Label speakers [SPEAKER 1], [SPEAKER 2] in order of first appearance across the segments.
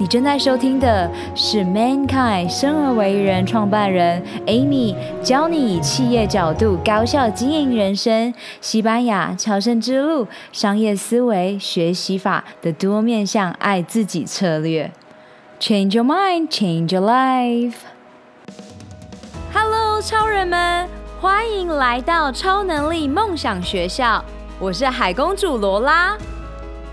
[SPEAKER 1] 你正在收听的是 Mankind 生而为人创办人 Amy 教你以企业角度高效经营人生，西班牙朝圣之路商业思维学习法的多面向爱自己策略。Change your mind, change your life. Hello，超人们，欢迎来到超能力梦想学校。我是海公主罗拉。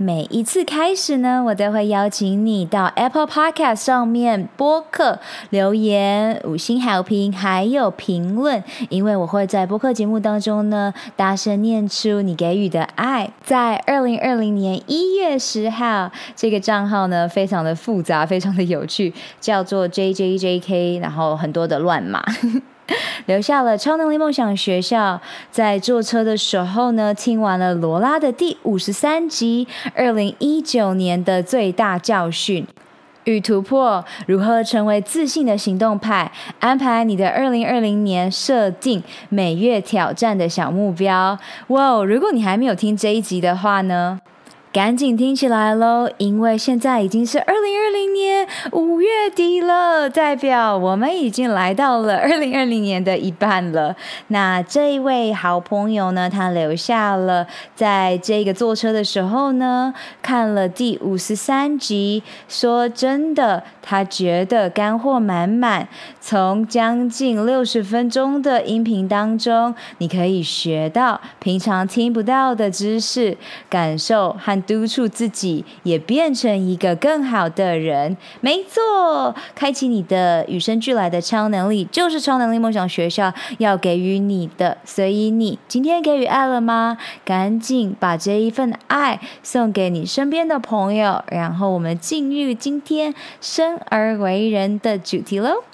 [SPEAKER 1] 每一次开始呢，我都会邀请你到 Apple Podcast 上面播客留言、五星好评，还有评论，因为我会在播客节目当中呢，大声念出你给予的爱。在二零二零年一月十号，这个账号呢，非常的复杂，非常的有趣，叫做 JJJK，然后很多的乱码。留下了超能力梦想学校，在坐车的时候呢，听完了罗拉的第五十三集，二零一九年的最大教训与突破，如何成为自信的行动派？安排你的二零二零年设定每月挑战的小目标。哇哦，如果你还没有听这一集的话呢，赶紧听起来喽，因为现在已经是二零二零年五月底了，代表我们已经来到了二零二零年的一半了。那这一位好朋友呢，他留下了在这个坐车的时候呢，看了第五十三集，说真的，他觉得干货满满，从将近六十分钟的音频当中，你可以学到平常听不到的知识，感受和。督促自己也变成一个更好的人，没错，开启你的与生俱来的超能力，就是超能力梦想学校要给予你的。所以你今天给予爱了吗？赶紧把这一份爱送给你身边的朋友，然后我们进入今天生而为人的主题喽。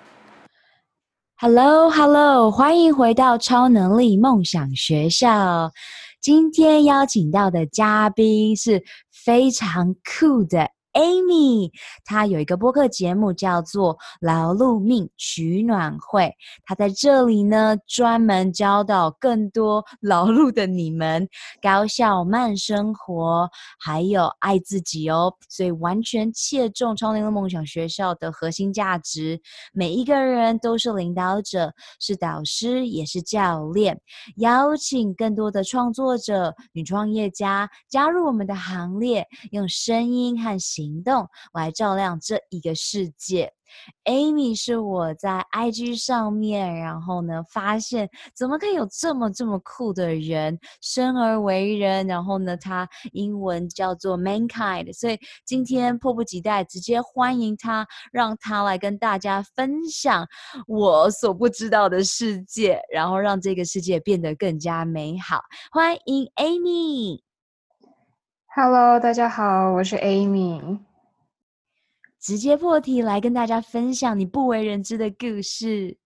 [SPEAKER 1] Hello，Hello，欢迎回到超能力梦想学校。今天邀请到的嘉宾是非常酷的。Amy，她有一个播客节目叫做《劳碌命取暖会》，她在这里呢，专门教导更多劳碌的你们高效慢生活，还有爱自己哦。所以完全切中超能力梦想学校的核心价值。每一个人都是领导者，是导师，也是教练。邀请更多的创作者、女创业家加入我们的行列，用声音和形。行动来照亮这一个世界。Amy 是我在 IG 上面，然后呢，发现怎么可以有这么这么酷的人，生而为人，然后呢，他英文叫做 Mankind，所以今天迫不及待，直接欢迎他，让他来跟大家分享我所不知道的世界，然后让这个世界变得更加美好。欢迎 Amy。
[SPEAKER 2] Hello，大家好，我是 Amy。
[SPEAKER 1] 直接破题来跟大家分享你不为人知的故事。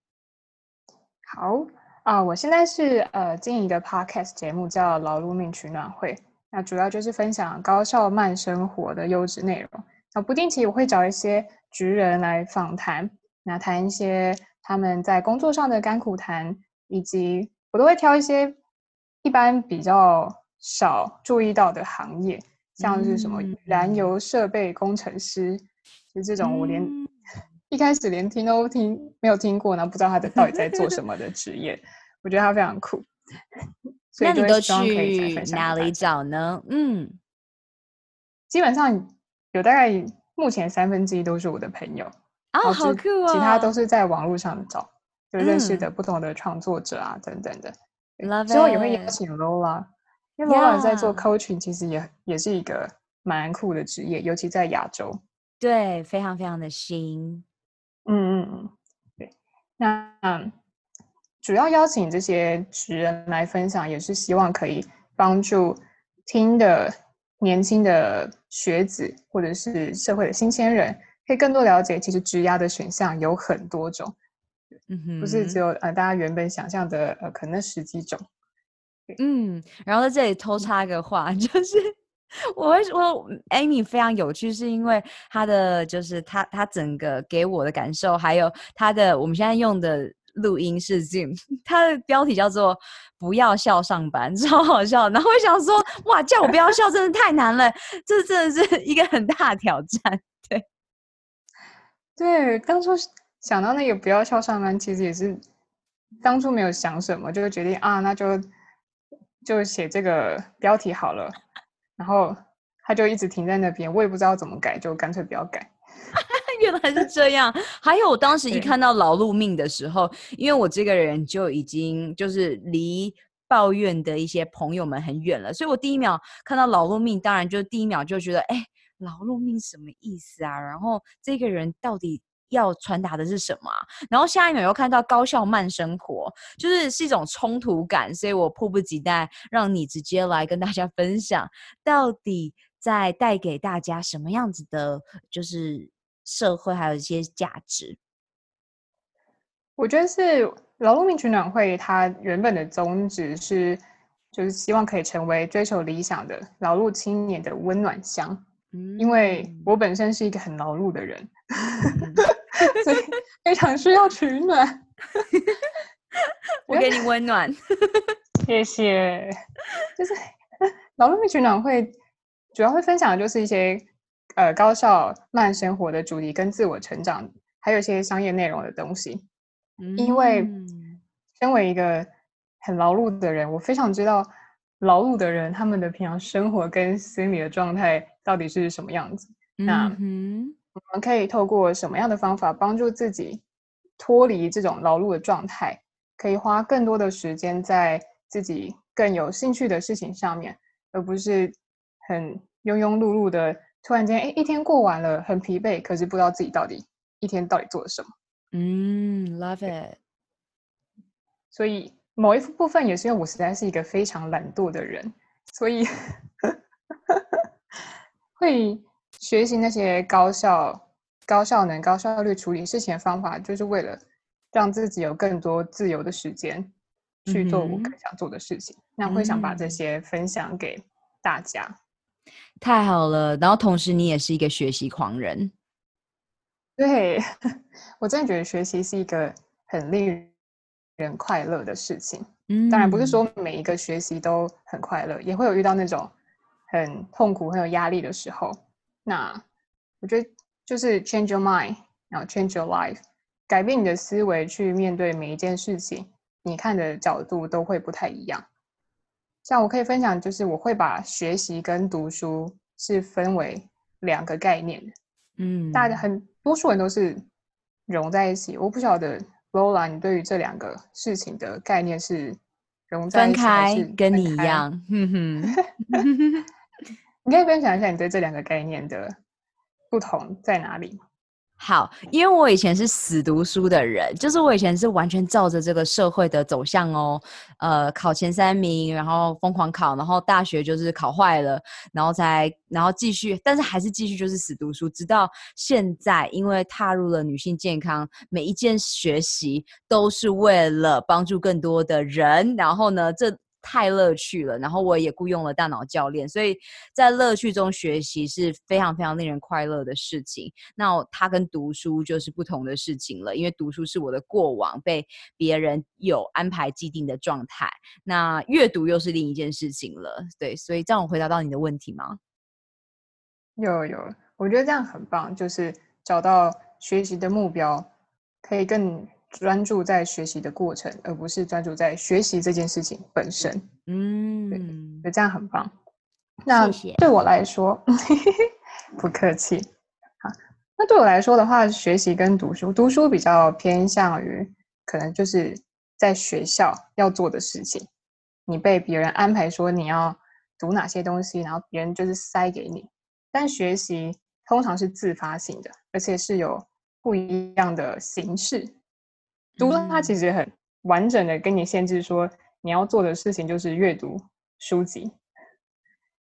[SPEAKER 2] 好啊、呃，我现在是呃经营一个 podcast 节目叫《劳碌命取暖会》，那主要就是分享高效慢生活的优质内容。那不定期我会找一些职人来访谈，那谈一些他们在工作上的甘苦谈，以及我都会挑一些一般比较。少注意到的行业，像是什么燃油设备工程师，嗯、就这种我连、嗯、一开始连听都听没有听过，然后不知道他的到底在做什么的职业，我觉得他非常酷。所以
[SPEAKER 1] 那你都去哪里找呢？嗯，
[SPEAKER 2] 基本上有大概目前三分之一都是我的朋友
[SPEAKER 1] 哦，好酷哦，
[SPEAKER 2] 其他都是在网络上找就认识的不同的创作者啊、嗯、等等的。之后也会邀请 Lola。因为罗老在做 coaching，其实也也是一个蛮酷的职业，尤其在亚洲，
[SPEAKER 1] 对，非常非常的新。
[SPEAKER 2] 嗯嗯嗯，对。那主要邀请这些职人来分享，也是希望可以帮助听的年轻的学子或者是社会的新鲜人，可以更多了解，其实职涯的选项有很多种，嗯哼，不是只有呃大家原本想象的呃可能十几种。
[SPEAKER 1] 嗯，然后在这里偷插个话，就是我会说 Amy 非常有趣，是因为她的就是她她整个给我的感受，还有她的我们现在用的录音是 Zoom，她的标题叫做“不要笑上班”，超好笑。然后我想说，哇，叫我不要笑，真的太难了，这真的是一个很大的挑战。对，
[SPEAKER 2] 对，当初想到那个“不要笑上班”，其实也是当初没有想什么，就决定啊，那就。就写这个标题好了，然后他就一直停在那边，我也不知道怎么改，就干脆不要改。
[SPEAKER 1] 原来是这样。还有，我当时一看到劳碌命的时候，因为我这个人就已经就是离抱怨的一些朋友们很远了，所以我第一秒看到劳碌命，当然就第一秒就觉得，哎，劳碌命什么意思啊？然后这个人到底？要传达的是什么？然后下一秒又看到高效慢生活，就是是一种冲突感，所以我迫不及待让你直接来跟大家分享，到底在带给大家什么样子的，就是社会还有一些价值。
[SPEAKER 2] 我觉得是劳碌命取暖会，它原本的宗旨是，就是希望可以成为追求理想的劳碌青年的温暖乡。嗯，因为我本身是一个很劳碌的人。嗯所以非常需要取暖，
[SPEAKER 1] 我给你温暖，
[SPEAKER 2] 谢谢。就是劳碌命取暖会主要会分享的就是一些呃高效慢生活的主题跟自我成长，还有一些商业内容的东西。嗯、因为身为一个很劳碌的人，我非常知道劳碌的人他们的平常生活跟心理的状态到底是什么样子。嗯、那嗯。我们可以透过什么样的方法帮助自己脱离这种劳碌的状态？可以花更多的时间在自己更有兴趣的事情上面，而不是很庸庸碌碌的。突然间，哎，一天过完了，很疲惫，可是不知道自己到底一天到底做了什么。
[SPEAKER 1] 嗯，love it。
[SPEAKER 2] 所以某一部分也是因为我实在是一个非常懒惰的人，所以 会。学习那些高效、高效能、高效率处理事情的方法，就是为了让自己有更多自由的时间去做我更想做的事情。嗯、那会想把这些分享给大家。
[SPEAKER 1] 太好了！然后同时你也是一个学习狂人。
[SPEAKER 2] 对，我真的觉得学习是一个很令人快乐的事情。嗯，当然不是说每一个学习都很快乐，也会有遇到那种很痛苦、很有压力的时候。那我觉得就是 change your mind，然后 change your life，改变你的思维去面对每一件事情，你看的角度都会不太一样。像我可以分享，就是我会把学习跟读书是分为两个概念的。嗯，大家很多数人都是融在一起。我不晓得 Lola，你对于这两个事情的概念是融在一起还是分开？
[SPEAKER 1] 跟你一样。哼哼。
[SPEAKER 2] 你可以分享一下你对这两个概念的不同在哪里？
[SPEAKER 1] 好，因为我以前是死读书的人，就是我以前是完全照着这个社会的走向哦，呃，考前三名，然后疯狂考，然后大学就是考坏了，然后才然后继续，但是还是继续就是死读书，直到现在，因为踏入了女性健康，每一件学习都是为了帮助更多的人，然后呢，这。太乐趣了，然后我也雇佣了大脑教练，所以在乐趣中学习是非常非常令人快乐的事情。那它跟读书就是不同的事情了，因为读书是我的过往被别人有安排既定的状态，那阅读又是另一件事情了。对，所以这样我回答到你的问题吗？
[SPEAKER 2] 有有，我觉得这样很棒，就是找到学习的目标，可以更。专注在学习的过程，而不是专注在学习这件事情本身。嗯，对，这样很棒。那对我来说，谢 谢不客气。好，那对我来说的话，学习跟读书，读书比较偏向于可能就是在学校要做的事情，你被别人安排说你要读哪些东西，然后别人就是塞给你。但学习通常是自发性的，而且是有不一样的形式。读书它其实很完整的跟你限制说，你要做的事情就是阅读书籍，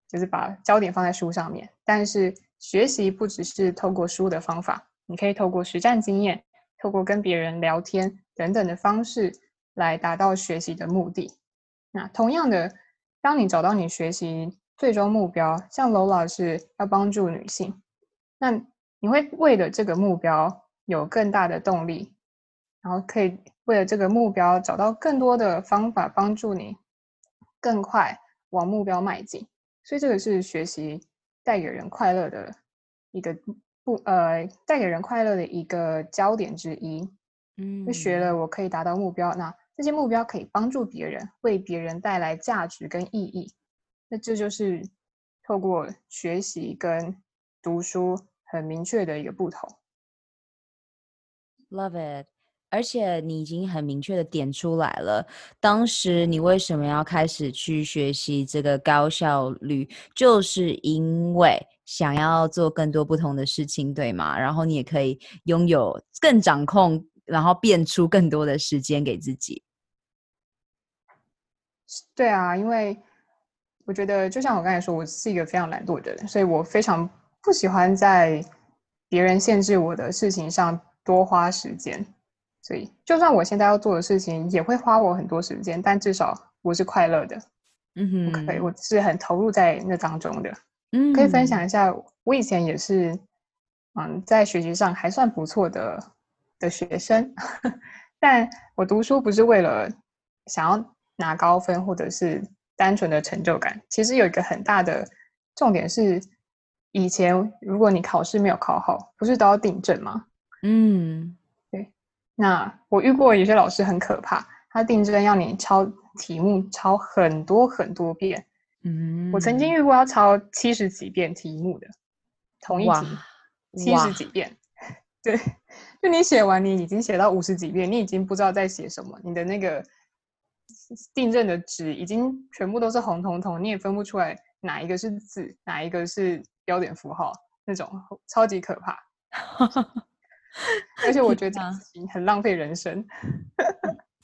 [SPEAKER 2] 就是把焦点放在书上面。但是学习不只是透过书的方法，你可以透过实战经验，透过跟别人聊天等等的方式来达到学习的目的。那同样的，当你找到你学习最终目标，像 Lola 是要帮助女性，那你会为了这个目标有更大的动力，然后可以为了这个目标找到更多的方法帮助你更快往目标迈进。所以这个是学习带给人快乐的一个不呃带给人快乐的一个焦点之一。嗯，就学了我可以达到目标，那这些目标可以帮助别人，为别人带来价值跟意义。那这就是透过学习跟读书很明确的一个不同。
[SPEAKER 1] Love it。而且你已经很明确的点出来了，当时你为什么要开始去学习这个高效率，就是因为想要做更多不同的事情，对吗？然后你也可以拥有更掌控，然后变出更多的时间给自己。
[SPEAKER 2] 对啊，因为我觉得就像我刚才说，我是一个非常懒惰的人，所以我非常不喜欢在别人限制我的事情上多花时间。所以，就算我现在要做的事情也会花我很多时间，但至少我是快乐的。嗯哼，可以，我是很投入在那当中的。嗯，可以分享一下，我以前也是，嗯，在学习上还算不错的的学生，但我读书不是为了想要拿高分或者是单纯的成就感。其实有一个很大的重点是，以前如果你考试没有考好，不是都要订正吗？嗯。那我遇过有些老师很可怕，他订正要你抄题目，抄很多很多遍。嗯，我曾经遇过要抄七十几遍题目的，同一题七十几遍。对，就你写完，你已经写到五十几遍，你已经不知道在写什么，你的那个订正的纸已经全部都是红彤彤，你也分不出来哪一个是字，哪一个是标点符号，那种超级可怕。而且我觉得很浪费人生。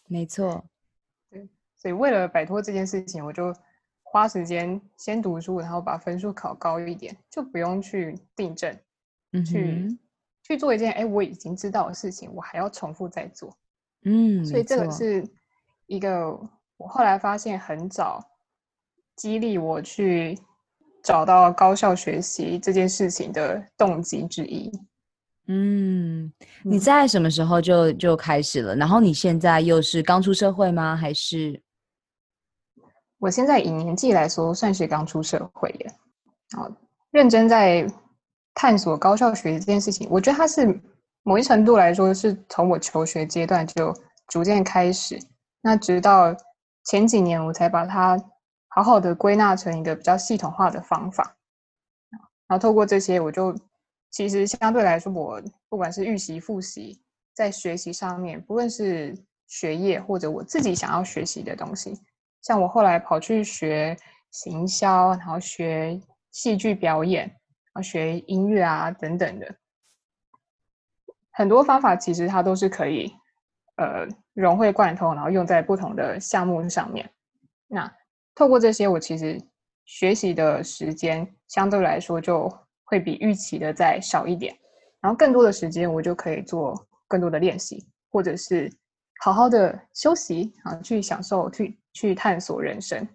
[SPEAKER 1] 没错，
[SPEAKER 2] 对，所以为了摆脱这件事情，我就花时间先读书，然后把分数考高一点，就不用去订正，嗯、去去做一件哎我已经知道的事情，我还要重复再做。嗯，所以这个是一个我后来发现很早激励我去找到高效学习这件事情的动机之一。
[SPEAKER 1] 嗯，你在什么时候就就开始了？然后你现在又是刚出社会吗？还是？
[SPEAKER 2] 我现在以年纪来说，算是刚出社会耶。好，认真在探索高效学习这件事情，我觉得它是某一程度来说，是从我求学阶段就逐渐开始。那直到前几年，我才把它好好的归纳成一个比较系统化的方法。然后透过这些，我就。其实相对来说，我不管是预习、复习，在学习上面，不论是学业或者我自己想要学习的东西，像我后来跑去学行销，然后学戏剧表演，然后学音乐啊等等的，很多方法其实它都是可以呃融会贯通，然后用在不同的项目上面。那透过这些，我其实学习的时间相对来说就。会比预期的再少一点，然后更多的时间我就可以做更多的练习，或者是好好的休息啊，去享受，去去探索人生。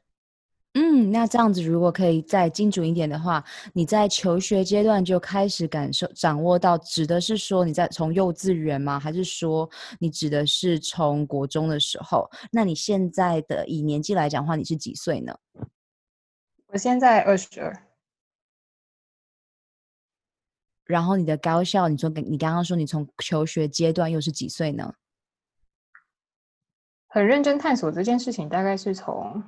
[SPEAKER 1] 嗯，那这样子如果可以再精准一点的话，你在求学阶段就开始感受掌握到，指的是说你在从幼稚园吗？还是说你指的是从国中的时候？那你现在的以年纪来讲的话，你是几岁呢？
[SPEAKER 2] 我现在二十二。
[SPEAKER 1] 然后你的高校，你说跟你刚刚说你从求学阶段又是几岁呢？
[SPEAKER 2] 很认真探索这件事情，大概是从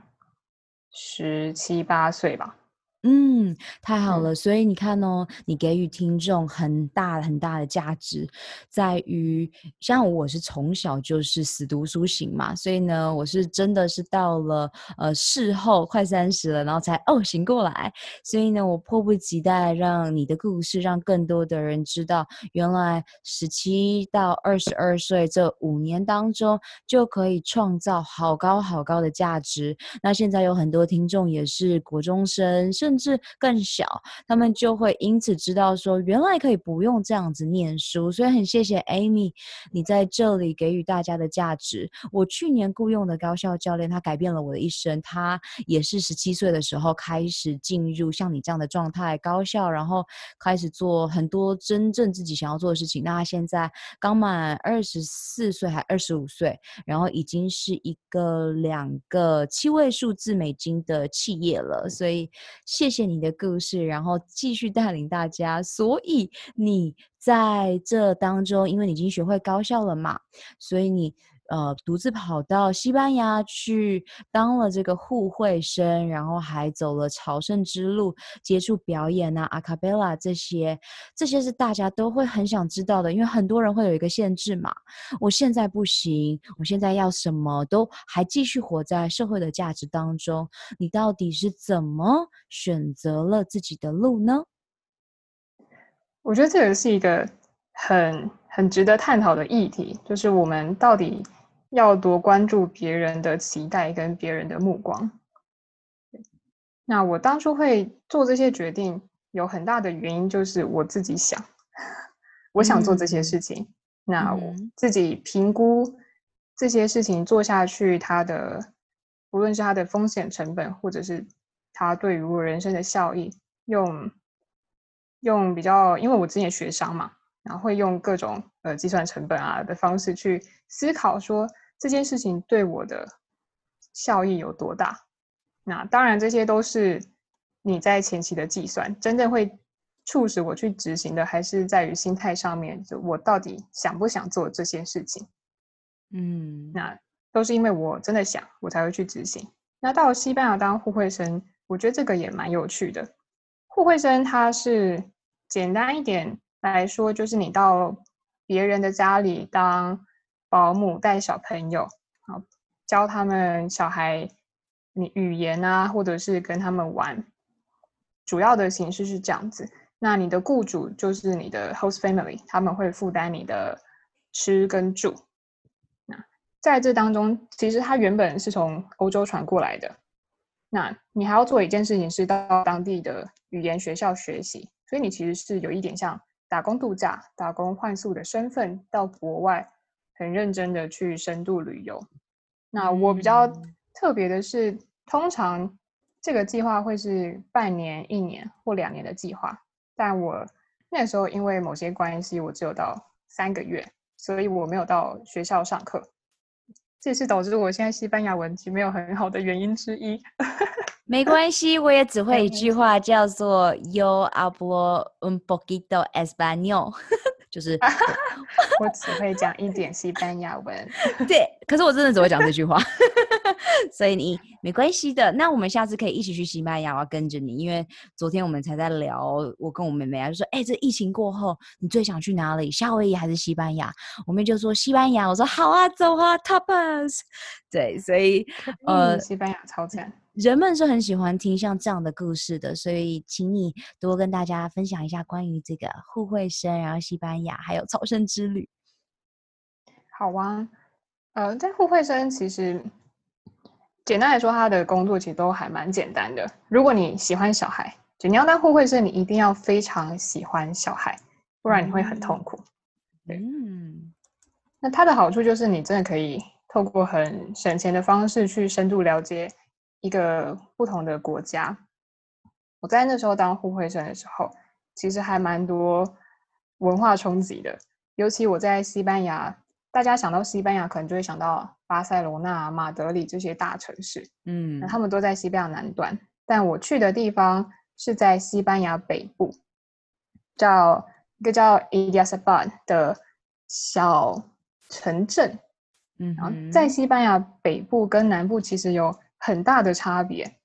[SPEAKER 2] 十七八岁吧。
[SPEAKER 1] 嗯，太好了。所以你看哦，你给予听众很大很大的价值，在于像我是从小就是死读书型嘛，所以呢，我是真的是到了呃事后快三十了，然后才哦醒过来。所以呢，我迫不及待让你的故事让更多的人知道，原来十七到二十二岁这五年当中就可以创造好高好高的价值。那现在有很多听众也是国中生，甚甚至更小，他们就会因此知道说，原来可以不用这样子念书。所以很谢谢 Amy，你在这里给予大家的价值。我去年雇佣的高校教练，他改变了我的一生。他也是十七岁的时候开始进入像你这样的状态，高校，然后开始做很多真正自己想要做的事情。那他现在刚满二十四岁，还二十五岁，然后已经是一个两个七位数字美金的企业了。所以谢谢你的故事，然后继续带领大家。所以你在这当中，因为你已经学会高效了嘛，所以你。呃，独自跑到西班牙去当了这个互惠生，然后还走了朝圣之路，接触表演啊、阿卡贝拉这些，这些是大家都会很想知道的，因为很多人会有一个限制嘛。我现在不行，我现在要什么都还继续活在社会的价值当中，你到底是怎么选择了自己的路呢？
[SPEAKER 2] 我觉得这个是一个很很值得探讨的议题，就是我们到底。要多关注别人的期待跟别人的目光。那我当初会做这些决定，有很大的原因就是我自己想，我想做这些事情。嗯、那我自己评估这些事情做下去，它的无论是它的风险成本，或者是它对于我人生的效益，用用比较，因为我之前学商嘛。然后会用各种呃计算成本啊的方式去思考，说这件事情对我的效益有多大。那当然这些都是你在前期的计算，真正会促使我去执行的，还是在于心态上面，就我到底想不想做这件事情。嗯，那都是因为我真的想，我才会去执行。那到西班牙当互惠生，我觉得这个也蛮有趣的。互惠生它是简单一点。来说，就是你到别人的家里当保姆，带小朋友，好教他们小孩你语言啊，或者是跟他们玩，主要的形式是这样子。那你的雇主就是你的 host family，他们会负担你的吃跟住。那在这当中，其实他原本是从欧洲传过来的。那你还要做一件事情，是到当地的语言学校学习，所以你其实是有一点像。打工度假、打工换宿的身份到国外，很认真的去深度旅游。那我比较特别的是，通常这个计划会是半年、一年或两年的计划，但我那时候因为某些关系，我只有到三个月，所以我没有到学校上课，这也是导致我现在西班牙文其实没有很好的原因之一。
[SPEAKER 1] 没关系，我也只会一。句话，叫做 “Yo hablo un poquito español”，就是
[SPEAKER 2] 我只会讲一点西班牙文。
[SPEAKER 1] 对，可是我真的只会讲这句话，所以你没关系的。那我们下次可以一起去西班牙，我要跟着你，因为昨天我们才在聊，我跟我妹妹啊，就说：“哎，这疫情过后，你最想去哪里？夏威夷还是西班牙？”我妹就说：“西班牙。”我说：“好啊，走啊，Tapas。”对，所以呃，
[SPEAKER 2] 西班牙超赞。
[SPEAKER 1] 人们是很喜欢听像这样的故事的，所以请你多跟大家分享一下关于这个互惠生，然后西班牙还有朝圣之旅。
[SPEAKER 2] 好啊，呃，在互惠生其实简单来说，他的工作其实都还蛮简单的。如果你喜欢小孩，就你要当互惠生，你一定要非常喜欢小孩，不然你会很痛苦。嗯、那它的好处就是你真的可以透过很省钱的方式去深度了解。一个不同的国家，我在那时候当互惠生的时候，其实还蛮多文化冲击的。尤其我在西班牙，大家想到西班牙，可能就会想到巴塞罗那、马德里这些大城市，嗯，那他们都在西班牙南端。但我去的地方是在西班牙北部，叫一个叫 Illescas 的小城镇，嗯，然后在西班牙北部跟南部其实有。很大的差别，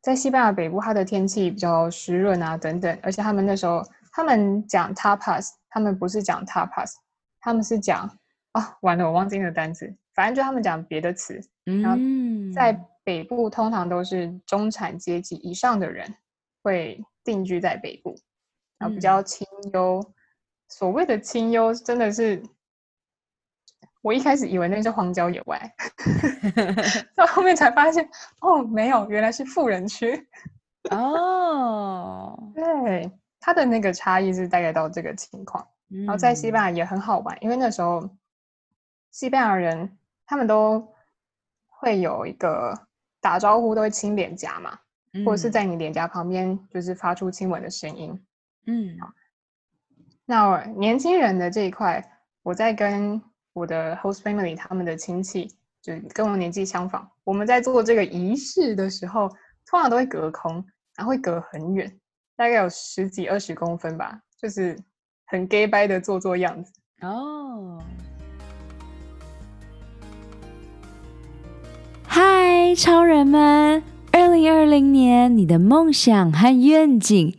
[SPEAKER 2] 在西班牙北部，它的天气比较湿润啊，等等。而且他们那时候，他们讲 tapas，他们不是讲 tapas，他们是讲啊，完了，我忘记那个单词。反正就他们讲别的词。然后在北部，通常都是中产阶级以上的人会定居在北部，然后比较清幽。所谓的清幽，真的是。我一开始以为那是荒郊野外，到后面才发现，哦，没有，原来是富人区。哦，对，它的那个差异是大概到这个情况。嗯、然后在西班牙也很好玩，因为那时候西班牙人他们都会有一个打招呼都会亲脸颊嘛，嗯、或者是在你脸颊旁边就是发出亲吻的声音。嗯，好。那年轻人的这一块，我在跟我的 host family 他们的亲戚，就跟我年纪相仿，我们在做这个仪式的时候，通常都会隔空，然后会隔很远，大概有十几二十公分吧，就是很 gay 掰的做做样子。哦，
[SPEAKER 1] 嗨，超人们！二零二零年，你的梦想和愿景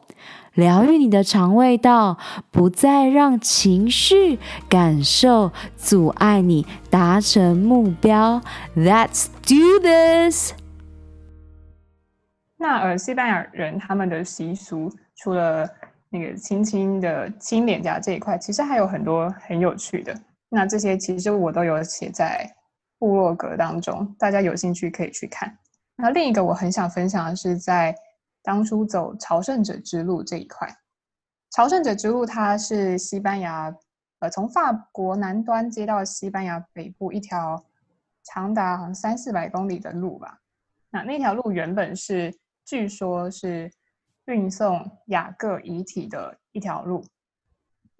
[SPEAKER 1] 疗愈你的肠胃道，不再让情绪感受阻碍你达成目标。Let's do this。
[SPEAKER 2] 那而西班牙人他们的习俗，除了那个轻轻的亲脸颊这一块，其实还有很多很有趣的。那这些其实我都有写在部落格当中，大家有兴趣可以去看。那另一个我很想分享的是在。当初走朝圣者之路这一块，朝圣者之路它是西班牙，呃，从法国南端接到西班牙北部一条长达好像三四百公里的路吧。那那条路原本是，据说是运送雅各遗体的一条路。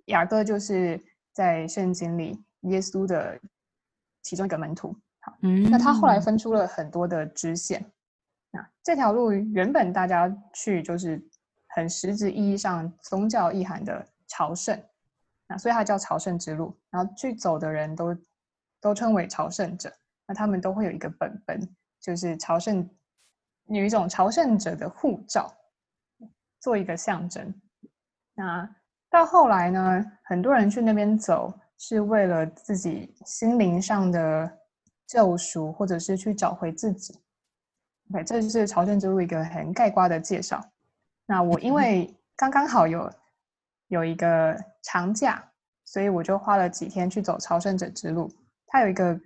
[SPEAKER 2] 雅各就是在圣经里耶稣的其中一个门徒。好，嗯，那他后来分出了很多的支线。那这条路原本大家去就是很实质意义上宗教意涵的朝圣，那所以它叫朝圣之路。然后去走的人都都称为朝圣者，那他们都会有一个本本，就是朝圣有一种朝圣者的护照，做一个象征。那到后来呢，很多人去那边走是为了自己心灵上的救赎，或者是去找回自己。对，这就是朝圣之路一个很概括的介绍。那我因为刚刚好有有一个长假，所以我就花了几天去走朝圣者之路。它有一个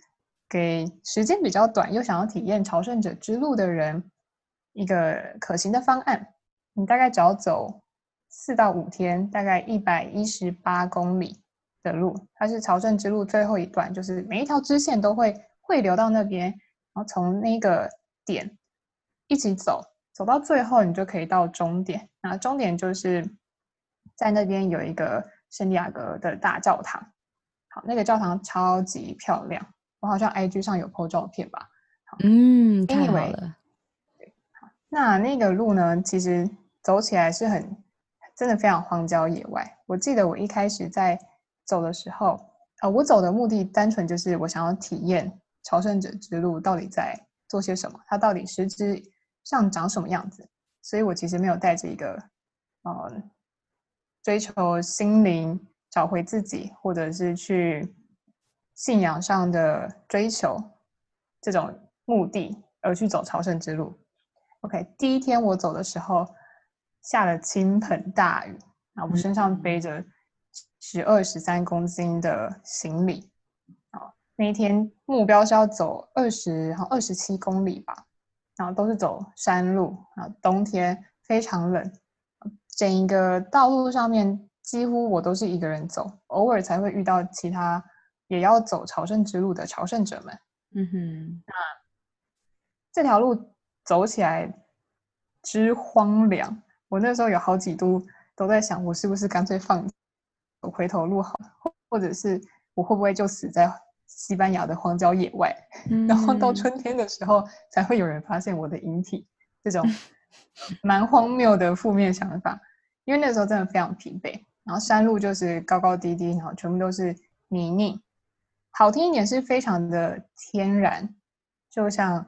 [SPEAKER 2] 给时间比较短又想要体验朝圣者之路的人一个可行的方案。你大概只要走四到五天，大概一百一十八公里的路。它是朝圣之路最后一段，就是每一条支线都会汇流到那边，然后从那个点。一起走，走到最后，你就可以到终点。那终点就是在那边有一个圣地亚哥的大教堂。好，那个教堂超级漂亮，我好像 IG 上有 po 照片吧。
[SPEAKER 1] 嗯，太好了。
[SPEAKER 2] 对，好，那那个路呢，其实走起来是很真的非常荒郊野外。我记得我一开始在走的时候，呃，我走的目的单纯就是我想要体验朝圣者之路到底在做些什么，它到底实质上长什么样子。所以我其实没有带着一个，呃，追求心灵、找回自己，或者是去信仰上的追求这种目的而去走朝圣之路。OK，第一天我走的时候下了倾盆大雨，啊，我身上背着十二十三公斤的行李，啊，那一天目标是要走二十，好二十七公里吧，然后都是走山路，啊，冬天非常冷，整一个道路上面几乎我都是一个人走，偶尔才会遇到其他也要走朝圣之路的朝圣者们。
[SPEAKER 1] 嗯哼，那。
[SPEAKER 2] 这条路走起来之荒凉，我那时候有好几度都在想，我是不是干脆放走回头路好了，或者是我会不会就死在西班牙的荒郊野外，嗯、然后到春天的时候才会有人发现我的遗体，这种蛮荒谬的负面想法。因为那时候真的非常疲惫，然后山路就是高高低低，然后全部都是泥泞，好听一点是非常的天然，就像。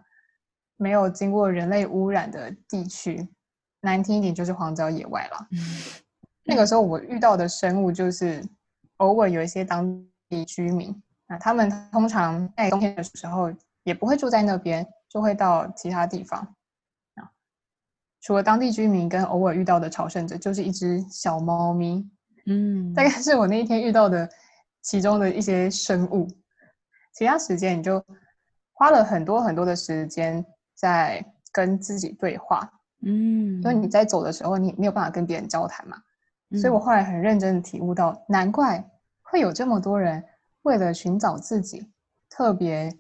[SPEAKER 2] 没有经过人类污染的地区，难听一点就是荒郊野外了。那个时候我遇到的生物就是偶尔有一些当地居民，那他们通常在冬天的时候也不会住在那边，就会到其他地方。啊除了当地居民跟偶尔遇到的朝圣者，就是一只小猫咪。嗯，大概是我那一天遇到的其中的一些生物。其他时间你就花了很多很多的时间。在跟自己对话，嗯，因为你在走的时候，你没有办法跟别人交谈嘛，嗯，所以我后来很认真的体悟到，难怪会有这么多人为了寻找自己，特别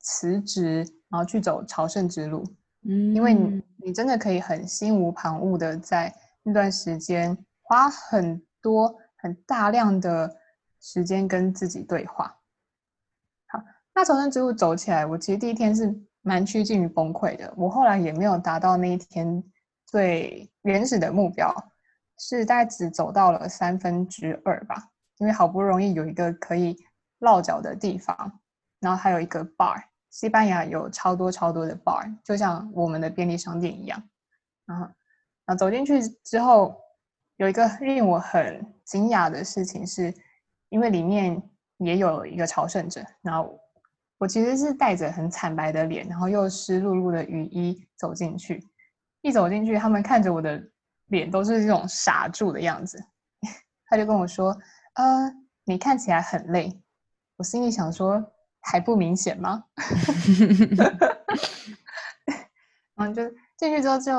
[SPEAKER 2] 辞职，然后去走朝圣之路，嗯，因为你你真的可以很心无旁骛的在那段时间花很多很大量的时间跟自己对话。好，那朝圣之路走起来，我其实第一天是。蛮趋近于崩溃的，我后来也没有达到那一天最原始的目标，是大概只走到了三分之二吧。因为好不容易有一个可以落脚的地方，然后还有一个 bar，西班牙有超多超多的 bar，就像我们的便利商店一样。然后，然后走进去之后，有一个令我很惊讶的事情是，因为里面也有一个朝圣者，然后。我其实是带着很惨白的脸，然后又湿漉漉的雨衣走进去。一走进去，他们看着我的脸都是这种傻住的样子。他就跟我说：“呃，你看起来很累。”我心里想说：“还不明显吗？”然 后 就进去之后就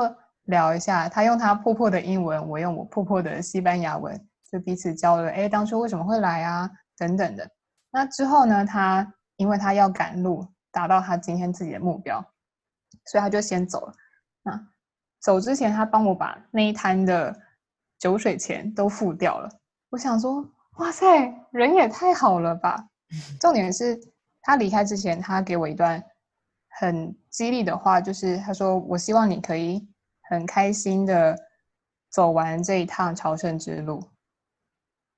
[SPEAKER 2] 聊一下，他用他破破的英文，我用我破破的西班牙文，就彼此交流。哎，当初为什么会来啊？等等的。那之后呢，他。因为他要赶路，达到他今天自己的目标，所以他就先走了。那走之前，他帮我把那一摊的酒水钱都付掉了。我想说，哇塞，人也太好了吧！重点是他离开之前，他给我一段很激励的话，就是他说：“我希望你可以很开心的走完这一趟朝圣之路。”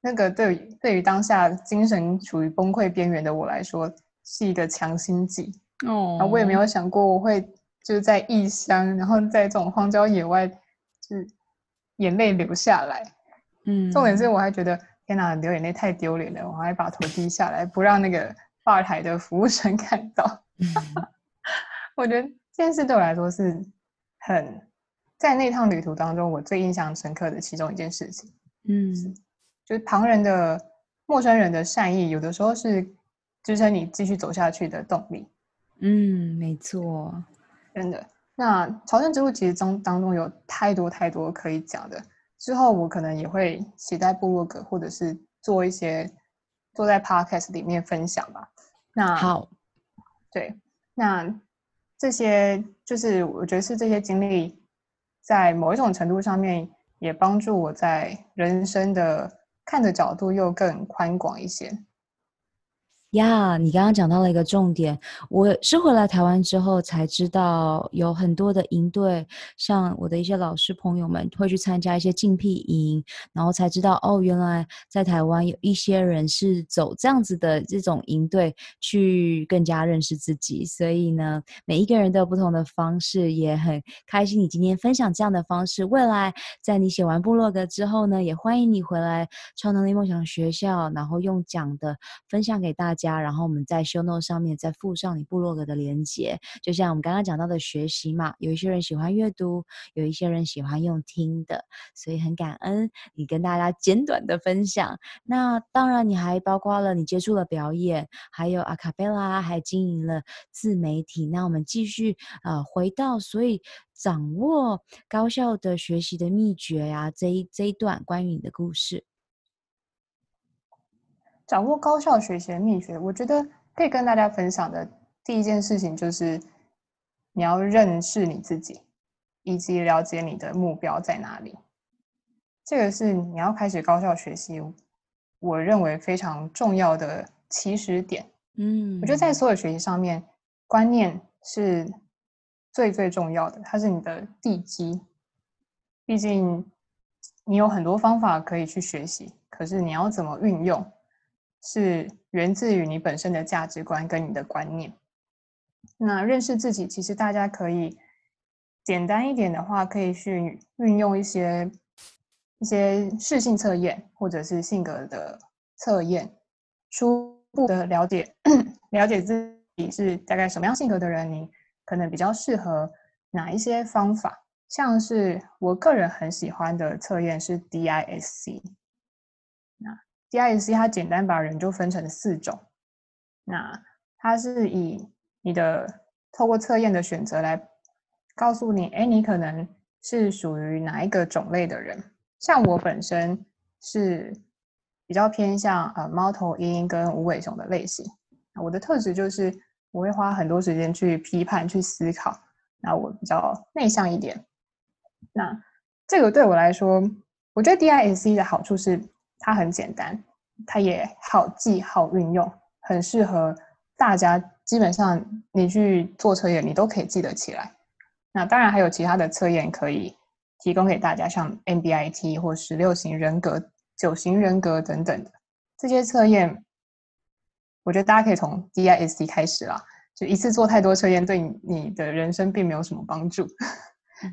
[SPEAKER 2] 那个对于对于当下精神处于崩溃边缘的我来说，是一个强心剂哦，我也没有想过我会就是在异乡，然后在这种荒郊野外，就是眼泪流下来。嗯，重点是我还觉得天哪，流眼泪太丢脸了，我还把头低下来，不让那个吧台的服务生看到。嗯、我觉得这件事对我来说是很在那趟旅途当中我最印象深刻的其中一件事情。嗯，就是旁人的陌生人的善意，有的时候是。支撑你继续走下去的动力。
[SPEAKER 1] 嗯，没错，
[SPEAKER 2] 真的。那朝圣之路其实中当中有太多太多可以讲的，之后我可能也会写在部落格，或者是做一些做在 podcast 里面分享吧。那
[SPEAKER 1] 好，
[SPEAKER 2] 对，那这些就是我觉得是这些经历在某一种程度上面，也帮助我在人生的看的角度又更宽广一些。
[SPEAKER 1] 呀，你刚刚讲到了一个重点，我是回来台湾之后才知道，有很多的营队，像我的一些老师朋友们会去参加一些静僻营，然后才知道哦，原来在台湾有一些人是走这样子的这种营队去更加认识自己。所以呢，每一个人都有不同的方式，也很开心你今天分享这样的方式。未来在你写完部落格之后呢，也欢迎你回来超能力梦想学校，然后用讲的分享给大家。家，然后我们在 show note 上面再附上你部落格的连接，就像我们刚刚讲到的学习嘛，有一些人喜欢阅读，有一些人喜欢用听的，所以很感恩你跟大家简短的分享。那当然，你还包括了你接触了表演，还有阿卡贝拉，还经营了自媒体。那我们继续呃回到，所以掌握高效的学习的秘诀呀、这一这一段关于你的故事。
[SPEAKER 2] 掌握高效学习的秘诀，我觉得可以跟大家分享的第一件事情就是，你要认识你自己，以及了解你的目标在哪里。这个是你要开始高效学习，我认为非常重要的起始点。嗯，我觉得在所有学习上面，观念是最最重要的，它是你的地基。毕竟你有很多方法可以去学习，可是你要怎么运用？是源自于你本身的价值观跟你的观念。那认识自己，其实大家可以简单一点的话，可以去运用一些一些适性测验，或者是性格的测验，初步的了解了解自己是大概什么样性格的人，你可能比较适合哪一些方法。像是我个人很喜欢的测验是 DISC。DISC 它简单把人就分成四种，那它是以你的透过测验的选择来告诉你，哎，你可能是属于哪一个种类的人。像我本身是比较偏向呃猫头鹰跟无尾熊的类型，我的特质就是我会花很多时间去批判、去思考，那我比较内向一点。那这个对我来说，我觉得 DISC 的好处是。它很简单，它也好记、好运用，很适合大家。基本上你去做测验，你都可以记得起来。那当然还有其他的测验可以提供给大家，像 MBIT 或十六型人格、九型人格等等的这些测验。我觉得大家可以从 DISC 开始啦，就一次做太多测验，对你的人生并没有什么帮助。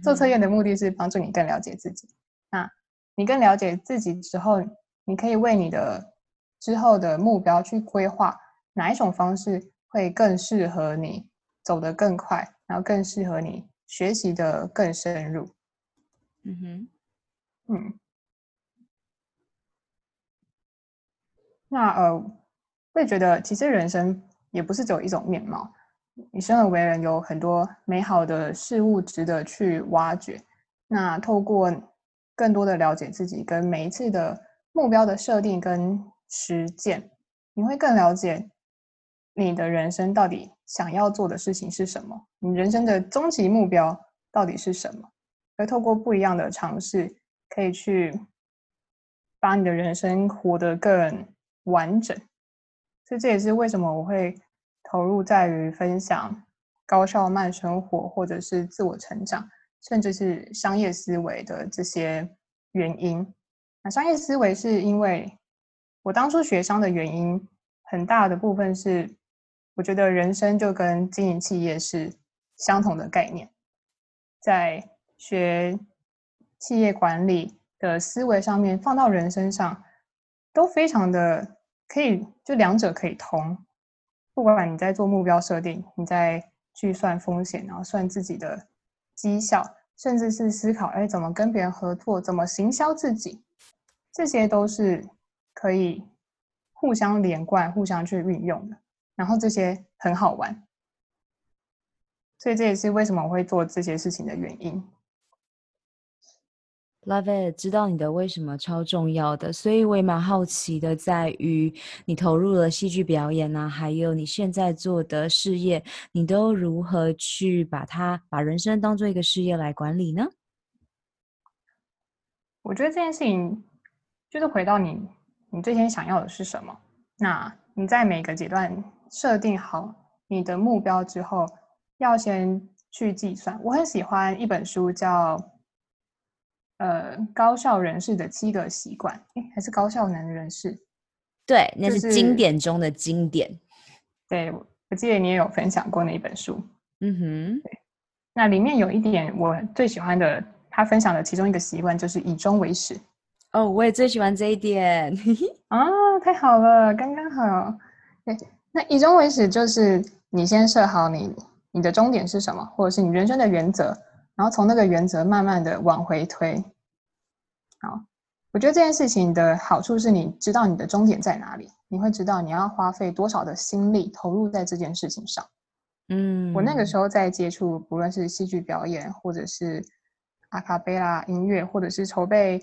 [SPEAKER 2] 做测验的目的是帮助你更了解自己。那你更了解自己之后，你可以为你的之后的目标去规划哪一种方式会更适合你走得更快，然后更适合你学习的更深入。嗯哼，嗯。那呃，我也觉得其实人生也不是只有一种面貌，你生而为人有很多美好的事物值得去挖掘。那透过更多的了解自己，跟每一次的。目标的设定跟实践，你会更了解你的人生到底想要做的事情是什么，你人生的终极目标到底是什么？而透过不一样的尝试，可以去把你的人生活得更完整。所以这也是为什么我会投入在于分享高效慢生活，或者是自我成长，甚至是商业思维的这些原因。那商业思维是因为我当初学商的原因，很大的部分是我觉得人生就跟经营企业是相同的概念，在学企业管理的思维上面放到人身上，都非常的可以，就两者可以通。不管你在做目标设定，你在计算风险，然后算自己的绩效，甚至是思考，哎，怎么跟别人合作，怎么行销自己。这些都是可以互相连贯、互相去运用的，然后这些很好玩，所以这也是为什么我会做这些事情的原因。
[SPEAKER 1] Love it，知道你的为什么超重要的，所以我也蛮好奇的，在于你投入了戏剧表演啊，还有你现在做的事业，你都如何去把它把人生当做一个事业来管理呢？
[SPEAKER 2] 我觉得这件事情就是回到你，你最先想要的是什么？那你在每个阶段设定好你的目标之后，要先去计算。我很喜欢一本书叫《呃高效人士的七个习惯》，诶，还是高效能人士？
[SPEAKER 1] 对，那是经典中的经典。就是、
[SPEAKER 2] 对，我记得你也有分享过那一本书。
[SPEAKER 1] 嗯哼，
[SPEAKER 2] 对。那里面有一点我最喜欢的。他分享的其中一个习惯就是以终为始。
[SPEAKER 1] 哦，我也最喜欢这一点。
[SPEAKER 2] 哦，太好了，刚刚好。对，那以终为始就是你先设好你你的终点是什么，或者是你人生的原则，然后从那个原则慢慢的往回推。好，我觉得这件事情的好处是你知道你的终点在哪里，你会知道你要花费多少的心力投入在这件事情上。嗯，我那个时候在接触，不论是戏剧表演，或者是阿卡贝拉音乐，或者是筹备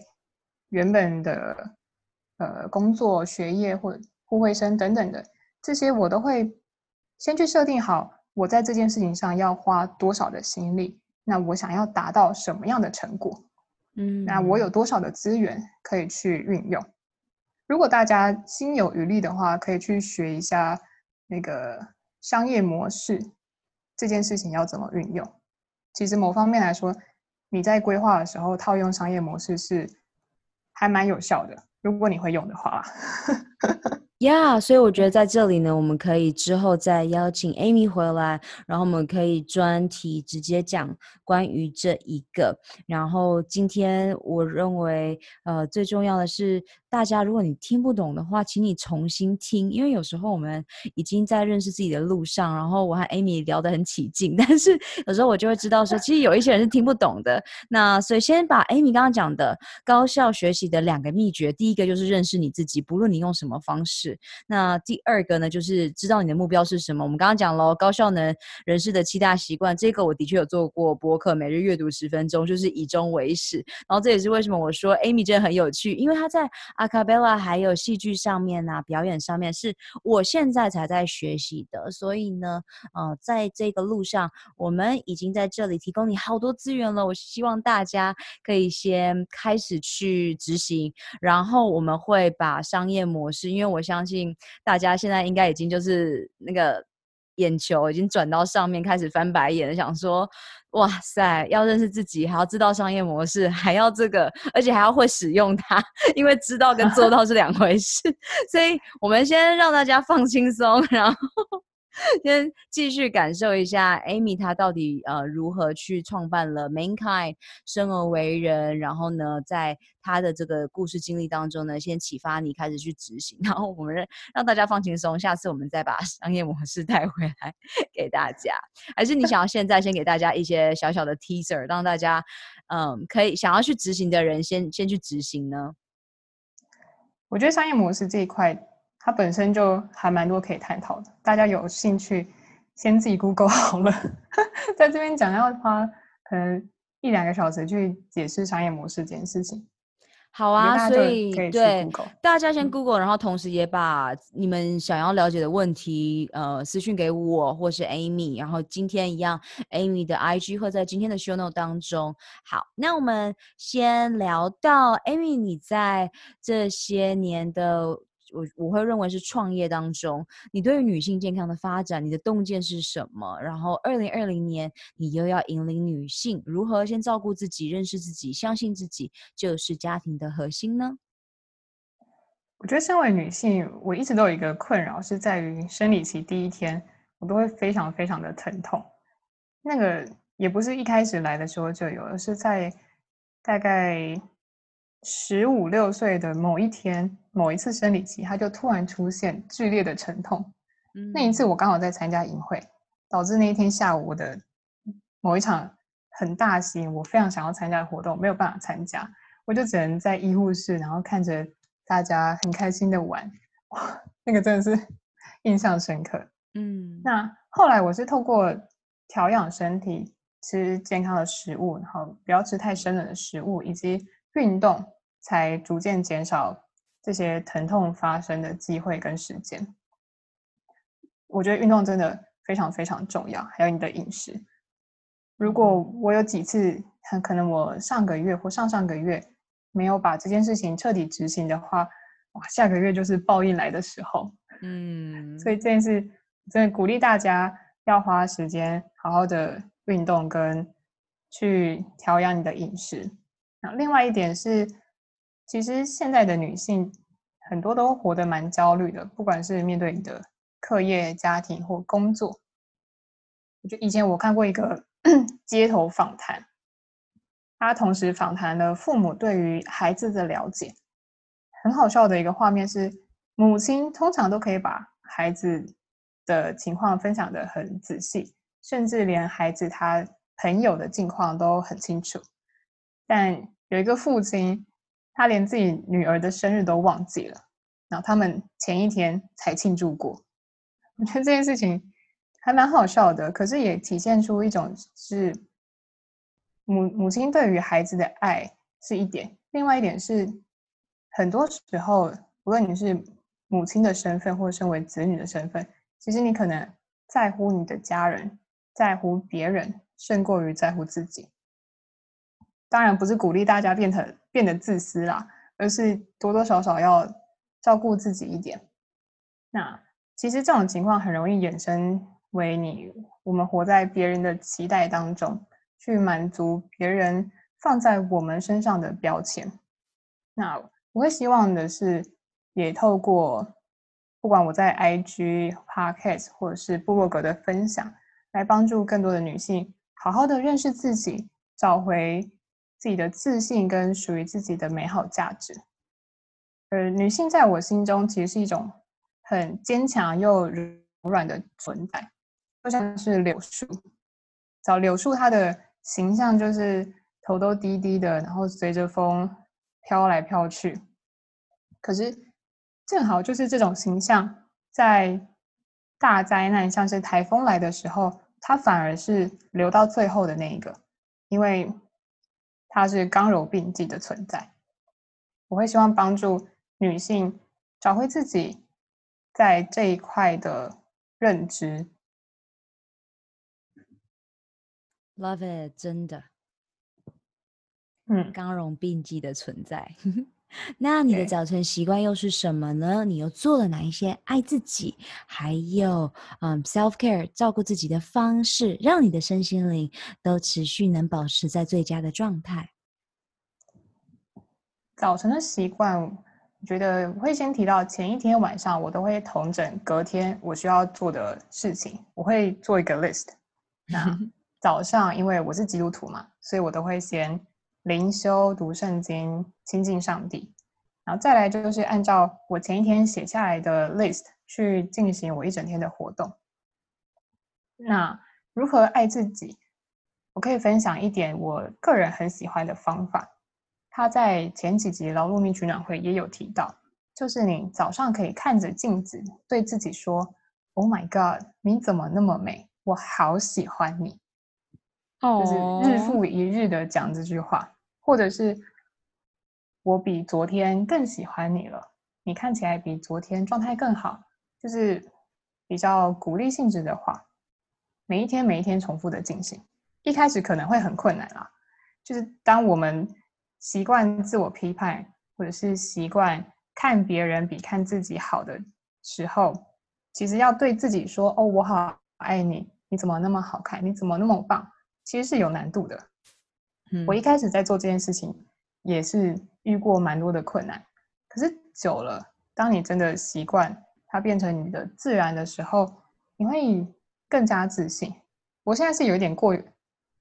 [SPEAKER 2] 原本的呃工作、学业或互惠生等等的这些，我都会先去设定好我在这件事情上要花多少的心力，那我想要达到什么样的成果，嗯，那我有多少的资源可以去运用。如果大家心有余力的话，可以去学一下那个商业模式这件事情要怎么运用。其实某方面来说，你在规划的时候套用商业模式是还蛮有效的，如果你会用的
[SPEAKER 1] 话。，yeah, 所以我觉得在这里呢，我们可以之后再邀请 Amy 回来，然后我们可以专题直接讲关于这一个。然后今天我认为，呃，最重要的是，大家如果你听不懂的话，请你重新听，因为有时候我们已经在认识自己的路上，然后我和 Amy 聊得很起劲，但是有时候我就会知道说，其实有一些人是听不懂的。那所以先把 Amy 刚刚讲的高效学习的两个秘诀，第一个就是认识你自己，不论你用什么方式。那第二个呢，就是知道你的目标是什么。我们刚刚讲了高效能人士的七大习惯，这个我的确有做过博客，每日阅读十分钟，就是以终为始。然后这也是为什么我说 Amy 真的很有趣，因为她在阿卡贝拉还有戏剧上面啊，表演上面是我现在才在学习的。所以呢，呃，在这个路上，我们已经在这里提供你好多资源了。我希望大家可以先开始去执行，然后我们会把商业模式，因为我相。相信大家现在应该已经就是那个眼球已经转到上面，开始翻白眼，想说：哇塞，要认识自己，还要知道商业模式，还要这个，而且还要会使用它，因为知道跟做到是两回事。所以我们先让大家放轻松，然后。先继续感受一下 Amy 她到底呃如何去创办了 Mankind 生而为人，然后呢，在她的这个故事经历当中呢，先启发你开始去执行，然后我们让大家放轻松，下次我们再把商业模式 带回来给大家。还是你想要现在先给大家一些小小的 teaser，让大家嗯可以想要去执行的人先先去执行呢？
[SPEAKER 2] 我觉得商业模式这一块。它本身就还蛮多可以探讨的，大家有兴趣先自己 Google 好了，在这边讲要花可能一两个小时去解释商业模式这件事情。
[SPEAKER 1] 好啊，所以对大家先 Google，然后同时也把你们想要了解的问题，呃，私讯给我或是 Amy，然后今天一样，Amy 的 IG 会在今天的 Show Note 当中。好，那我们先聊到 Amy，你在这些年的。我我会认为是创业当中，你对于女性健康的发展，你的洞见是什么？然后，二零二零年你又要引领女性如何先照顾自己、认识自己、相信自己，就是家庭的核心呢？
[SPEAKER 2] 我觉得，身为女性，我一直都有一个困扰，是在于生理期第一天，我都会非常非常的疼痛。那个也不是一开始来的时候就有，而是在大概。十五六岁的某一天，某一次生理期，他就突然出现剧烈的疼痛。嗯、那一次我刚好在参加营会，导致那一天下午我的某一场很大型，我非常想要参加的活动没有办法参加，我就只能在医护室，然后看着大家很开心的玩。哇，那个真的是 印象深刻。嗯，那后来我是透过调养身体，吃健康的食物，然后不要吃太生冷的食物，以及运动才逐渐减少这些疼痛发生的机会跟时间。我觉得运动真的非常非常重要，还有你的饮食。如果我有几次，很可能我上个月或上上个月没有把这件事情彻底执行的话，哇，下个月就是报应来的时候。
[SPEAKER 1] 嗯，
[SPEAKER 2] 所以这件事真的鼓励大家要花时间好好的运动跟去调养你的饮食。那另外一点是，其实现在的女性很多都活得蛮焦虑的，不管是面对你的课业、家庭或工作。就以前我看过一个 街头访谈。他同时访谈了父母对于孩子的了解，很好笑的一个画面是，母亲通常都可以把孩子的情况分享得很仔细，甚至连孩子他朋友的近况都很清楚。但有一个父亲，他连自己女儿的生日都忘记了，然后他们前一天才庆祝过。我觉得这件事情还蛮好笑的，可是也体现出一种是。母母亲对于孩子的爱是一点，另外一点是，很多时候，无论你是母亲的身份或身为子女的身份，其实你可能在乎你的家人，在乎别人，胜过于在乎自己。当然不是鼓励大家变成变得自私啦，而是多多少少要照顾自己一点。那其实这种情况很容易衍生为你，我们活在别人的期待当中。去满足别人放在我们身上的标签。那我会希望的是，也透过不管我在 IG、Podcast 或者是部落格的分享，来帮助更多的女性好好的认识自己，找回自己的自信跟属于自己的美好价值。而女性在我心中其实是一种很坚强又柔软的存在，就像是柳树。找柳树，它的。形象就是头都低低的，然后随着风飘来飘去。可是正好就是这种形象，在大灾难像是台风来的时候，它反而是留到最后的那一个，因为它是刚柔并济的存在。我会希望帮助女性找回自己在这一块的认知。
[SPEAKER 1] Love it，真的，
[SPEAKER 2] 嗯，
[SPEAKER 1] 刚柔并济的存在。那你的早晨习惯又是什么呢？你又做了哪一些爱自己，还有嗯 self care 照顾自己的方式，让你的身心灵都持续能保持在最佳的状态？
[SPEAKER 2] 早晨的习惯，我觉得我会先提到前一天晚上，我都会统整隔天我需要做的事情，我会做一个 list。那 早上，因为我是基督徒嘛，所以我都会先灵修、读圣经、亲近上帝，然后再来就是按照我前一天写下来的 list 去进行我一整天的活动。那如何爱自己？我可以分享一点我个人很喜欢的方法。他在前几集劳碌命取暖会也有提到，就是你早上可以看着镜子，对自己说：“Oh my God，你怎么那么美？我好喜欢你。”就是日复一日的讲这句话，oh. 或者是我比昨天更喜欢你了，你看起来比昨天状态更好，就是比较鼓励性质的话，每一天每一天重复的进行。一开始可能会很困难啦，就是当我们习惯自我批判，或者是习惯看别人比看自己好的时候，其实要对自己说：“哦，我好爱你，你怎么那么好看？你怎么那么棒？”其实是有难度的。嗯，我一开始在做这件事情，也是遇过蛮多的困难。可是久了，当你真的习惯它变成你的自然的时候，你会更加自信。我现在是有点过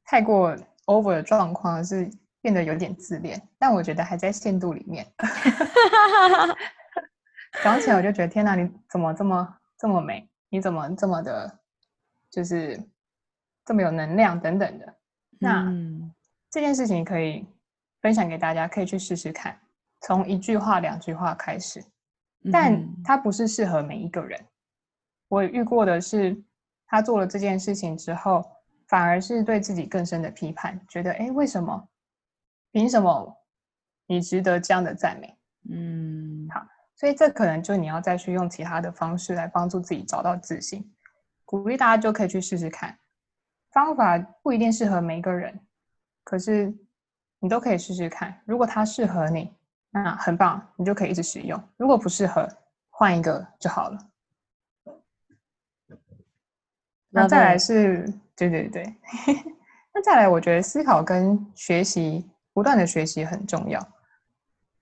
[SPEAKER 2] 太过 over 的状况，是变得有点自恋，但我觉得还在限度里面。早上起来我就觉得天哪，你怎么这么这么美？你怎么这么的，就是。这么有能量等等的，那、嗯、这件事情可以分享给大家，可以去试试看，从一句话、两句话开始，但它不是适合每一个人。嗯、我遇过的是，他做了这件事情之后，反而是对自己更深的批判，觉得哎，为什么？凭什么？你值得这样的赞美？嗯，好，所以这可能就你要再去用其他的方式来帮助自己找到自信，鼓励大家就可以去试试看。方法不一定适合每一个人，可是你都可以试试看。如果它适合你，那很棒，你就可以一直使用。如果不适合，换一个就好了。那再来是，对对对，那再来，我觉得思考跟学习，不断的学习很重要。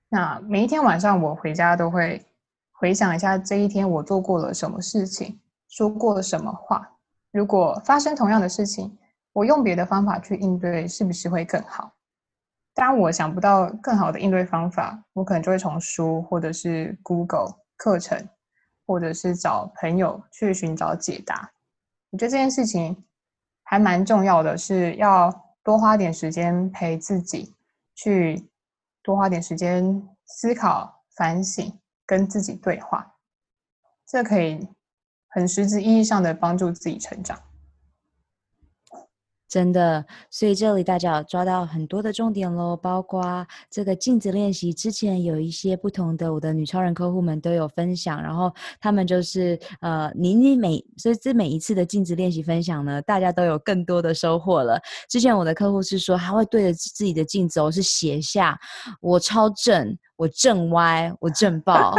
[SPEAKER 2] 那每一天晚上我回家都会回想一下这一天我做过了什么事情，说过了什么话。如果发生同样的事情，我用别的方法去应对，是不是会更好？当然我想不到更好的应对方法，我可能就会从书，或者是 Google 课程，或者是找朋友去寻找解答。我觉得这件事情还蛮重要的，是要多花点时间陪自己，去多花点时间思考、反省，跟自己对话，这可以很实质意义上的帮助自己成长。
[SPEAKER 1] 真的，所以这里大家有抓到很多的重点喽，包括这个镜子练习。之前有一些不同的我的女超人客户们都有分享，然后他们就是呃，你你每所以这每一次的镜子练习分享呢，大家都有更多的收获了。之前我的客户是说，他会对着自己的镜子，我是斜下我超正，我正歪，我正爆。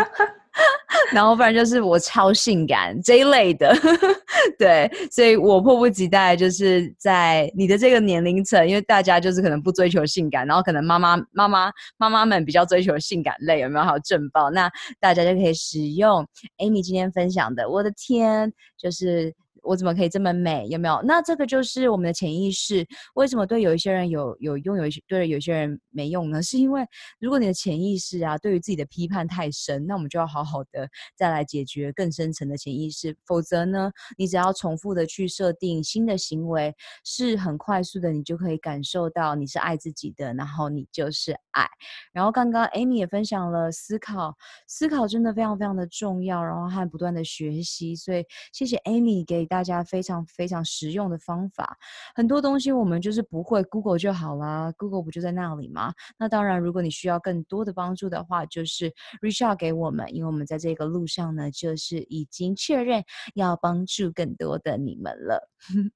[SPEAKER 1] 然后不然就是我超性感这一类的，对，所以我迫不及待就是在你的这个年龄层，因为大家就是可能不追求性感，然后可能妈妈妈妈妈妈们比较追求性感类，有没有？还有正爆，那大家就可以使用 Amy 今天分享的。我的天，就是。我怎么可以这么美？有没有？那这个就是我们的潜意识。为什么对有一些人有有用，有一些对有些人没用呢？是因为如果你的潜意识啊，对于自己的批判太深，那我们就要好好的再来解决更深层的潜意识。否则呢，你只要重复的去设定新的行为，是很快速的，你就可以感受到你是爱自己的，然后你就是爱。然后刚刚 Amy 也分享了思考，思考真的非常非常的重要，然后还不断的学习。所以谢谢 Amy 给。大家非常非常实用的方法，很多东西我们就是不会，Google 就好啦，Google 不就在那里吗？那当然，如果你需要更多的帮助的话，就是 reach out 给我们，因为我们在这个路上呢，就是已经确认要帮助更多的你们了。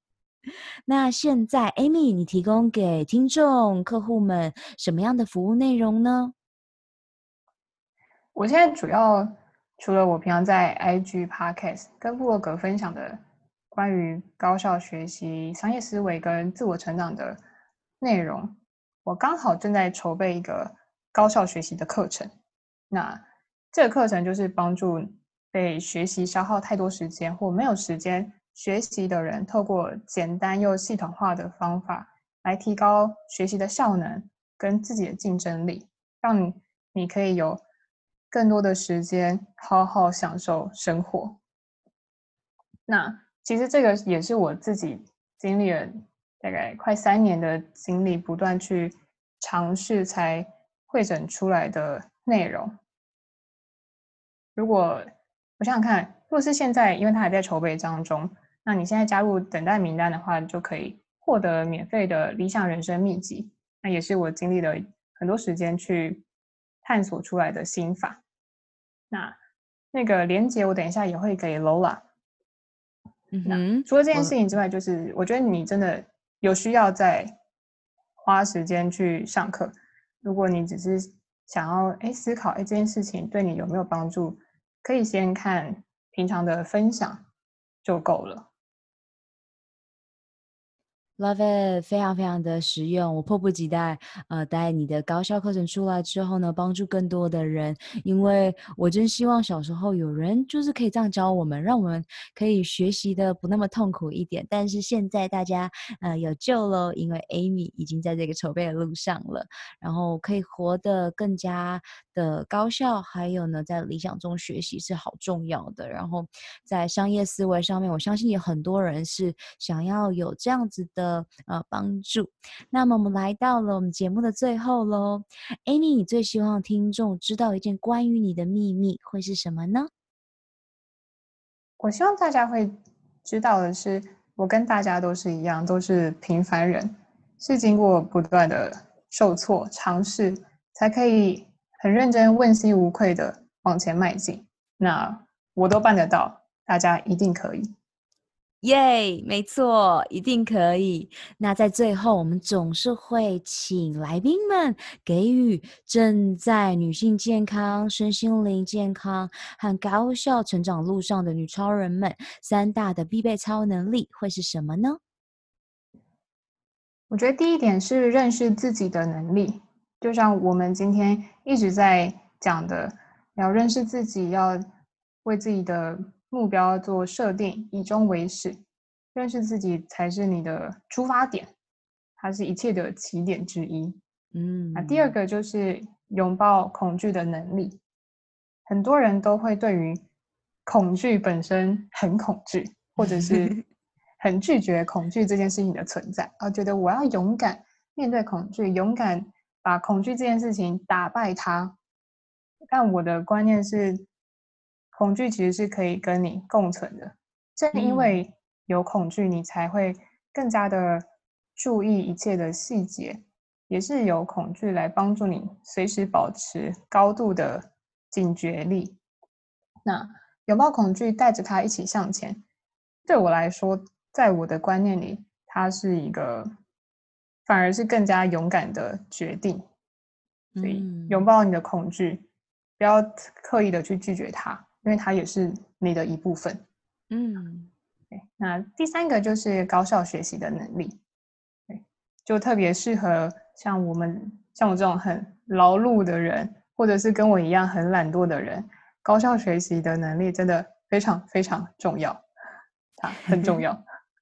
[SPEAKER 1] 那现在，Amy，你提供给听众客户们什么样的服务内容呢？
[SPEAKER 2] 我现在主要除了我平常在 IG Podcast 跟部落格分享的。关于高效学习、商业思维跟自我成长的内容，我刚好正在筹备一个高效学习的课程。那这个课程就是帮助被学习消耗太多时间或没有时间学习的人，透过简单又系统化的方法来提高学习的效能跟自己的竞争力，让你可以有更多的时间好好享受生活。那其实这个也是我自己经历了大概快三年的经历，不断去尝试才汇整出来的内容。如果我想想看，如果是现在，因为它还在筹备当中，那你现在加入等待名单的话，就可以获得免费的理想人生秘籍。那也是我经历了很多时间去探索出来的心法。那那个连接我等一下也会给 Lola。嗯，除了这件事情之外，就是我觉得你真的有需要再花时间去上课。如果你只是想要哎思考哎这件事情对你有没有帮助，可以先看平常的分享就够了。
[SPEAKER 1] Love it，非常非常的实用，我迫不及待，呃，带你的高效课程出来之后呢，帮助更多的人，因为我真希望小时候有人就是可以这样教我们，让我们可以学习的不那么痛苦一点。但是现在大家呃有救了，因为 Amy 已经在这个筹备的路上了，然后可以活得更加的高效，还有呢，在理想中学习是好重要的。然后在商业思维上面，我相信有很多人是想要有这样子的。的呃帮助，那么我们来到了我们节目的最后喽。Amy，你最希望听众知道一件关于你的秘密会是什么呢？
[SPEAKER 2] 我希望大家会知道的是，我跟大家都是一样，都是平凡人，是经过不断的受挫、尝试，才可以很认真、问心无愧的往前迈进。那我都办得到，大家一定可以。
[SPEAKER 1] 耶，yeah, 没错，一定可以。那在最后，我们总是会请来宾们给予正在女性健康、身心灵健康和高效成长路上的女超人们三大的必备超能力会是什么呢？
[SPEAKER 2] 我觉得第一点是认识自己的能力，就像我们今天一直在讲的，要认识自己，要为自己的。目标做设定，以终为始，认识自己才是你的出发点，它是一切的起点之一。嗯，那第二个就是拥抱恐惧的能力。很多人都会对于恐惧本身很恐惧，或者是 很拒绝恐惧这件事情的存在，而觉得我要勇敢面对恐惧，勇敢把恐惧这件事情打败它。但我的观念是。恐惧其实是可以跟你共存的，正因为有恐惧，你才会更加的注意一切的细节，也是有恐惧来帮助你随时保持高度的警觉力。那拥抱恐惧，带着它一起向前，对我来说，在我的观念里，它是一个反而是更加勇敢的决定。所以，拥抱你的恐惧，不要刻意的去拒绝它。因为它也是你的一部分，嗯，对。那第三个就是高效学习的能力，对，就特别适合像我们像我这种很劳碌的人，或者是跟我一样很懒惰的人，高效学习的能力真的非常非常重要，它很重 要。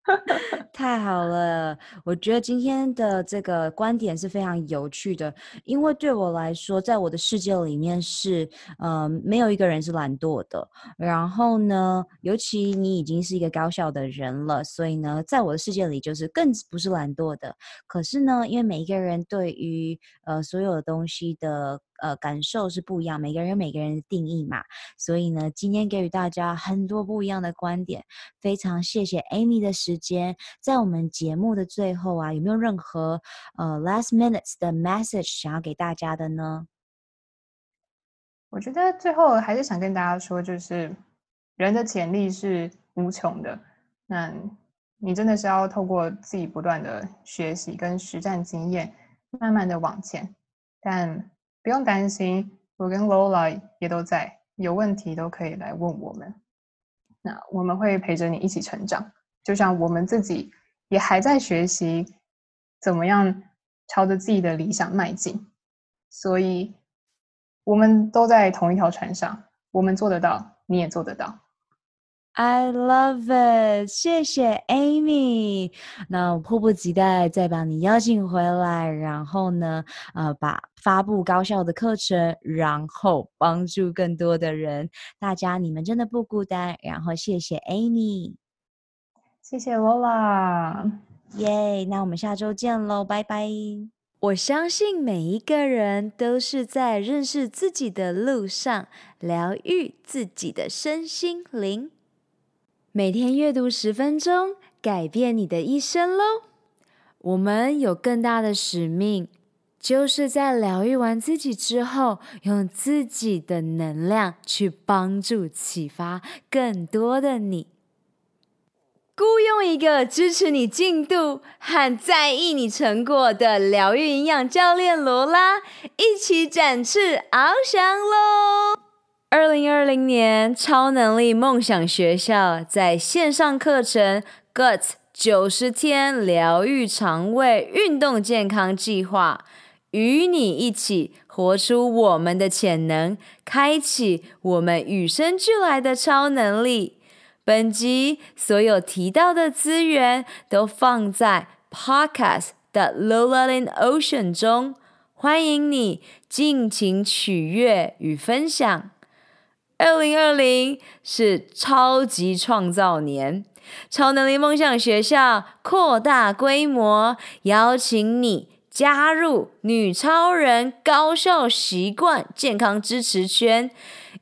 [SPEAKER 1] 太好了，我觉得今天的这个观点是非常有趣的，因为对我来说，在我的世界里面是，嗯、呃，没有一个人是懒惰的。然后呢，尤其你已经是一个高效的人了，所以呢，在我的世界里就是更不是懒惰的。可是呢，因为每一个人对于呃所有的东西的。呃，感受是不一样，每个人有每个人的定义嘛，所以呢，今天给予大家很多不一样的观点，非常谢谢 Amy 的时间，在我们节目的最后啊，有没有任何呃 last minutes 的 message 想要给大家的呢？
[SPEAKER 2] 我觉得最后还是想跟大家说，就是人的潜力是无穷的，那你真的是要透过自己不断的学习跟实战经验，慢慢的往前，但。不用担心，我跟 Lola 也都在，有问题都可以来问我们。那我们会陪着你一起成长，就像我们自己也还在学习怎么样朝着自己的理想迈进，所以我们都在同一条船上，我们做得到，你也做得到。
[SPEAKER 1] I love it，谢谢 Amy。那我迫不及待再把你邀请回来，然后呢，呃，把发布高效的课程，然后帮助更多的人。大家，你们真的不孤单。然后谢谢 Amy，
[SPEAKER 2] 谢谢 Lola，
[SPEAKER 1] 耶！Yeah, 那我们下周见喽，拜拜。我相信每一个人都是在认识自己的路上，疗愈自己的身心灵。每天阅读十分钟，改变你的一生喽！我们有更大的使命，就是在疗愈完自己之后，用自己的能量去帮助、启发更多的你。雇佣一个支持你进度和在意你成果的疗愈营养教练罗拉，一起展翅翱翔喽！二零二零年超能力梦想学校在线上课程 Guts 九十天疗愈肠胃运动健康计划，与你一起活出我们的潜能，开启我们与生俱来的超能力。本集所有提到的资源都放在 Podcast 的 Lola in Ocean 中，欢迎你尽情取悦与分享。二零二零是超级创造年，超能力梦想学校扩大规模，邀请你加入女超人高效习惯健康支持圈，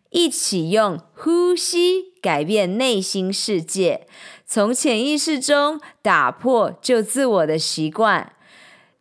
[SPEAKER 1] 一起用呼吸改变内心世界，从潜意识中打破旧自我的习惯。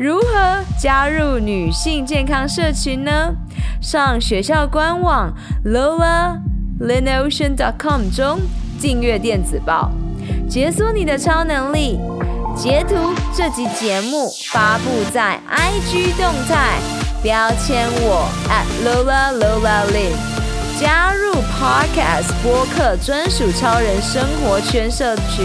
[SPEAKER 1] 如何加入女性健康社群呢？上学校官网 lolalynocean.com 中订阅电子报，解锁你的超能力。截图这集节目发布在 IG 动态，标签我 at @lolaLolaLin，加入 Podcast 播客专属超人生活圈社群